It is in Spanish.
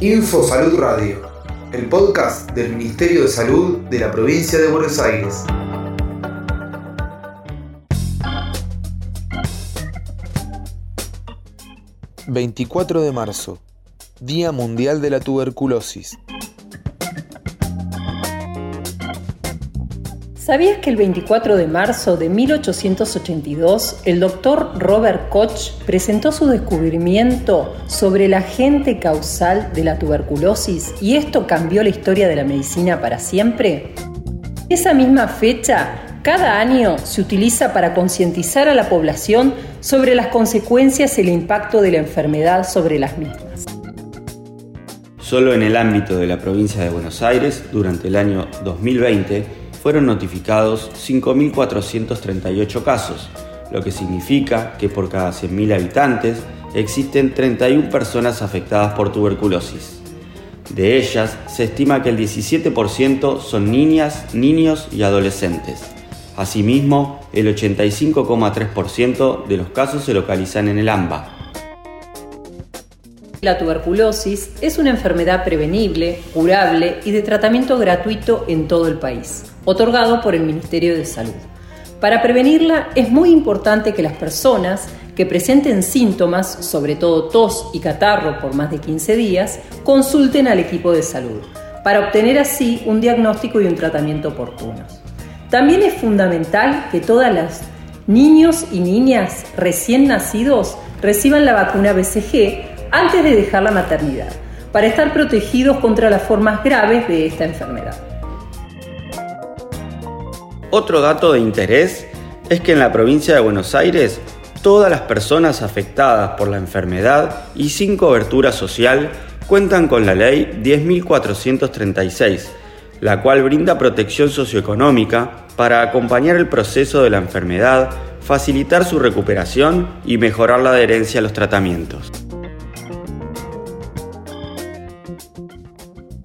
Info Salud Radio, el podcast del Ministerio de Salud de la provincia de Buenos Aires. ...24 de marzo... ...Día Mundial de la Tuberculosis... ¿Sabías que el 24 de marzo de 1882 el doctor Robert Koch presentó su descubrimiento sobre el agente causal de la tuberculosis y esto cambió la historia de la medicina para siempre? Esa misma fecha, cada año se utiliza para concientizar a la población sobre las consecuencias y el impacto de la enfermedad sobre las mismas. Solo en el ámbito de la provincia de Buenos Aires, durante el año 2020, fueron notificados 5.438 casos, lo que significa que por cada 100.000 habitantes existen 31 personas afectadas por tuberculosis. De ellas, se estima que el 17% son niñas, niños y adolescentes. Asimismo, el 85,3% de los casos se localizan en el AMBA, la tuberculosis es una enfermedad prevenible, curable y de tratamiento gratuito en todo el país, otorgado por el Ministerio de Salud. Para prevenirla es muy importante que las personas que presenten síntomas, sobre todo tos y catarro por más de 15 días, consulten al equipo de salud para obtener así un diagnóstico y un tratamiento oportunos. También es fundamental que todas las niños y niñas recién nacidos reciban la vacuna BCG antes de dejar la maternidad, para estar protegidos contra las formas graves de esta enfermedad. Otro dato de interés es que en la provincia de Buenos Aires todas las personas afectadas por la enfermedad y sin cobertura social cuentan con la ley 10.436, la cual brinda protección socioeconómica para acompañar el proceso de la enfermedad, facilitar su recuperación y mejorar la adherencia a los tratamientos.